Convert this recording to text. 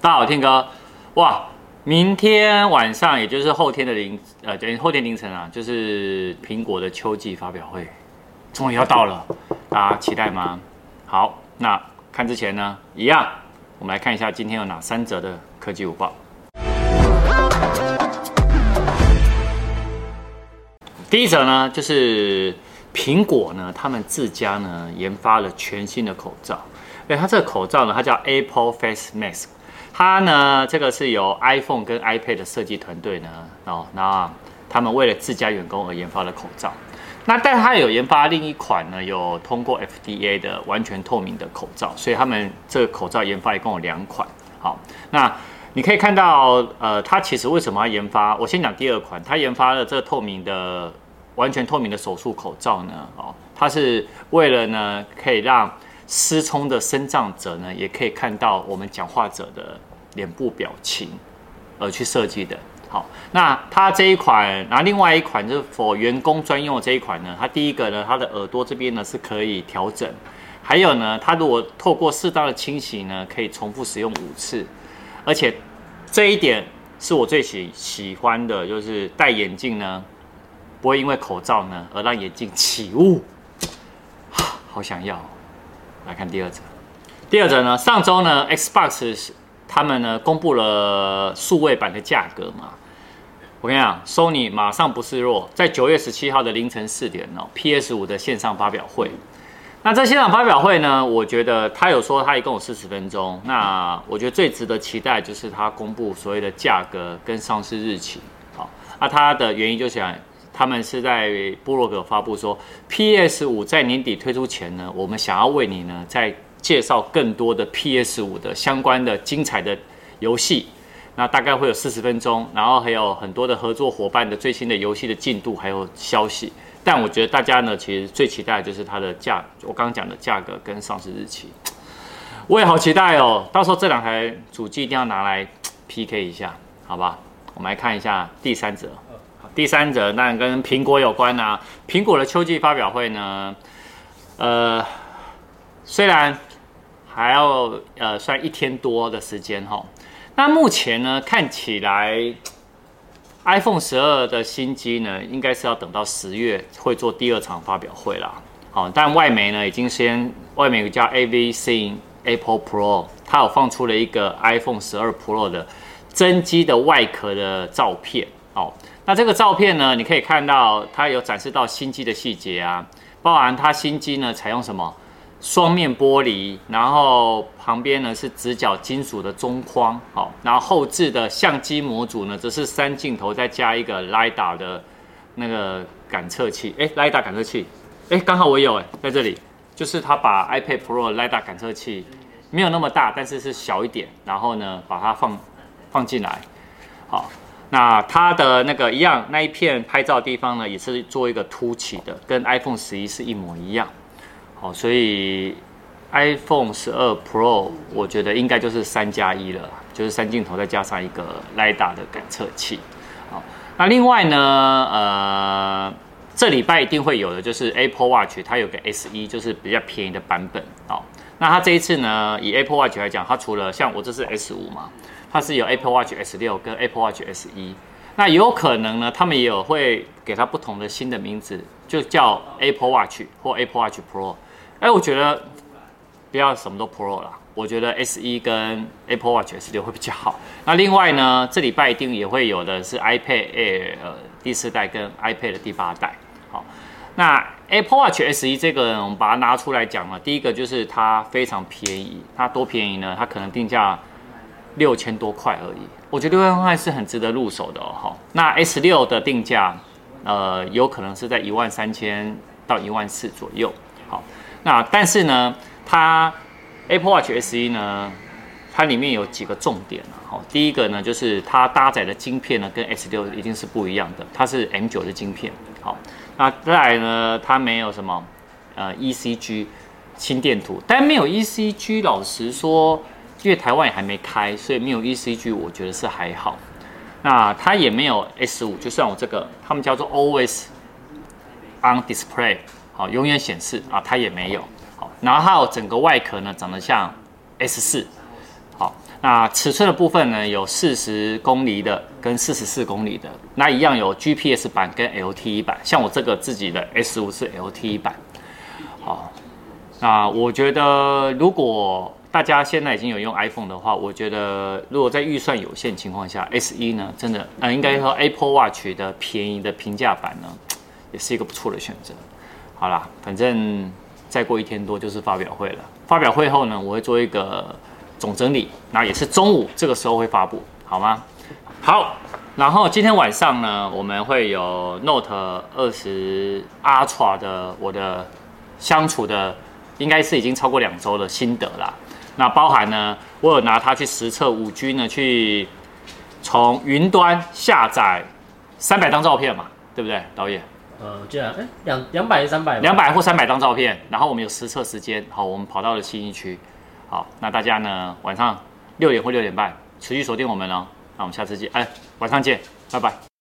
大家好，天哥，哇，明天晚上，也就是后天的凌，呃，对，后天凌晨啊，就是苹果的秋季发表会，终于要到了，大家期待吗？好，那看之前呢，一样，我们来看一下今天有哪三则的科技舞报。第一则呢，就是苹果呢，他们自家呢研发了全新的口罩，哎，它这个口罩呢，它叫 Apple Face Mask。它呢，这个是由 iPhone 跟 iPad 的设计团队呢，哦，那他们为了自家员工而研发的口罩。那但它有研发另一款呢，有通过 FDA 的完全透明的口罩，所以他们这个口罩研发一共有两款。好，那你可以看到，呃，它其实为什么要研发？我先讲第二款，它研发了这个透明的、完全透明的手术口罩呢，哦，它是为了呢，可以让失聪的身障者呢，也可以看到我们讲话者的。脸部表情而去设计的。好，那它这一款，然后另外一款就是 for 员工专用的这一款呢，它第一个呢，它的耳朵这边呢是可以调整，还有呢，它如果透过适当的清洗呢，可以重复使用五次，而且这一点是我最喜喜欢的，就是戴眼镜呢，不会因为口罩呢而让眼镜起雾，好想要。来看第二则，第二则呢，上周呢，Xbox。他们呢公布了数位版的价格嘛？我跟你讲，Sony 马上不示弱，在九月十七号的凌晨四点哦，PS 五的线上发表会。那在线上发表会呢，我觉得他有说他一共有四十分钟。那我觉得最值得期待就是他公布所谓的价格跟上市日期。好，那他的原因就是他们是在部落格发布说，PS 五在年底推出前呢，我们想要为你呢在。介绍更多的 PS 五的相关的精彩的游戏，那大概会有四十分钟，然后还有很多的合作伙伴的最新的游戏的进度还有消息。但我觉得大家呢，其实最期待的就是它的价，我刚刚讲的价格跟上市日期，我也好期待哦。到时候这两台主机一定要拿来 PK 一下，好吧？我们来看一下第三则，第三则那跟苹果有关啊。苹果的秋季发表会呢，呃，虽然。还要呃算一天多的时间哈，那目前呢看起来，iPhone 十二的新机呢，应该是要等到十月会做第二场发表会啦。好，但外媒呢已经先，外媒有叫 AVC Apple Pro，它有放出了一个 iPhone 十二 Pro 的真机的外壳的照片。哦，那这个照片呢，你可以看到它有展示到新机的细节啊，包含它新机呢采用什么？双面玻璃，然后旁边呢是直角金属的中框，好，然后后置的相机模组呢则是三镜头再加一个 LiDAR 的那个感测器，哎，LiDAR 感测器，哎，刚好我有哎，在这里，就是它把 iPad Pro 的 LiDAR 感测器没有那么大，但是是小一点，然后呢把它放放进来，好，那它的那个一样那一片拍照地方呢也是做一个凸起的，跟 iPhone 十一是一模一样。好，所以 iPhone 十二 Pro 我觉得应该就是三加一了，就是三镜头再加上一个 lida 的感测器。好，那另外呢，呃，这礼拜一定会有的就是 Apple Watch，它有个 S 一就是比较便宜的版本。好，那它这一次呢，以 Apple Watch 来讲，它除了像我这是 S 五嘛，它是有 Apple Watch S 六跟 Apple Watch S 一。那有可能呢，他们也有会给它不同的新的名字，就叫 Apple Watch 或 Apple Watch Pro。哎，我觉得不要什么都 Pro 了，我觉得 SE 跟 Apple Watch S6 会比较好。那另外呢，这礼拜一定也会有的是 iPad Air 呃第四代跟 iPad 的第八代。好，那 Apple Watch S 一这个我们把它拿出来讲了，第一个就是它非常便宜，它多便宜呢？它可能定价六千多块而已，我觉得六千块是很值得入手的哦。那 S6 的定价呃有可能是在一万三千到一万四左右。好。那但是呢，它 Apple Watch SE 呢，它里面有几个重点啊。好，第一个呢，就是它搭载的晶片呢，跟 S6 一定是不一样的，它是 M9 的晶片。好，那再来呢，它没有什么呃 ECG 心电图，但没有 ECG，老实说，因为台湾也还没开，所以没有 ECG，我觉得是还好。那它也没有 S5，就像我这个，他们叫做 Always On Display。好，永远显示啊，它也没有。好，然后整个外壳呢，长得像 S 四。好，那尺寸的部分呢，有四十公里的跟四十四公里的，那一样有 GPS 版跟 LTE 版。像我这个自己的 S 五是 LTE 版。好，那我觉得如果大家现在已经有用 iPhone 的话，我觉得如果在预算有限情况下，S1 呢，真的，呃，应该说 Apple Watch 的便宜的平价版呢，也是一个不错的选择。好啦，反正再过一天多就是发表会了。发表会后呢，我会做一个总整理，那也是中午这个时候会发布，好吗？好，然后今天晚上呢，我们会有 Note 20 Ultra 的我的相处的，应该是已经超过两周的心得啦。那包含呢，我有拿它去实测五 G 呢，去从云端下载三百张照片嘛，对不对，导演？呃，这样，哎，两两百三百，两百或三百张照片，然后我们有实测时间，好，我们跑到了新一区，好，那大家呢晚上六点或六点半持续锁定我们哦，那我们下次见，哎，晚上见，拜拜。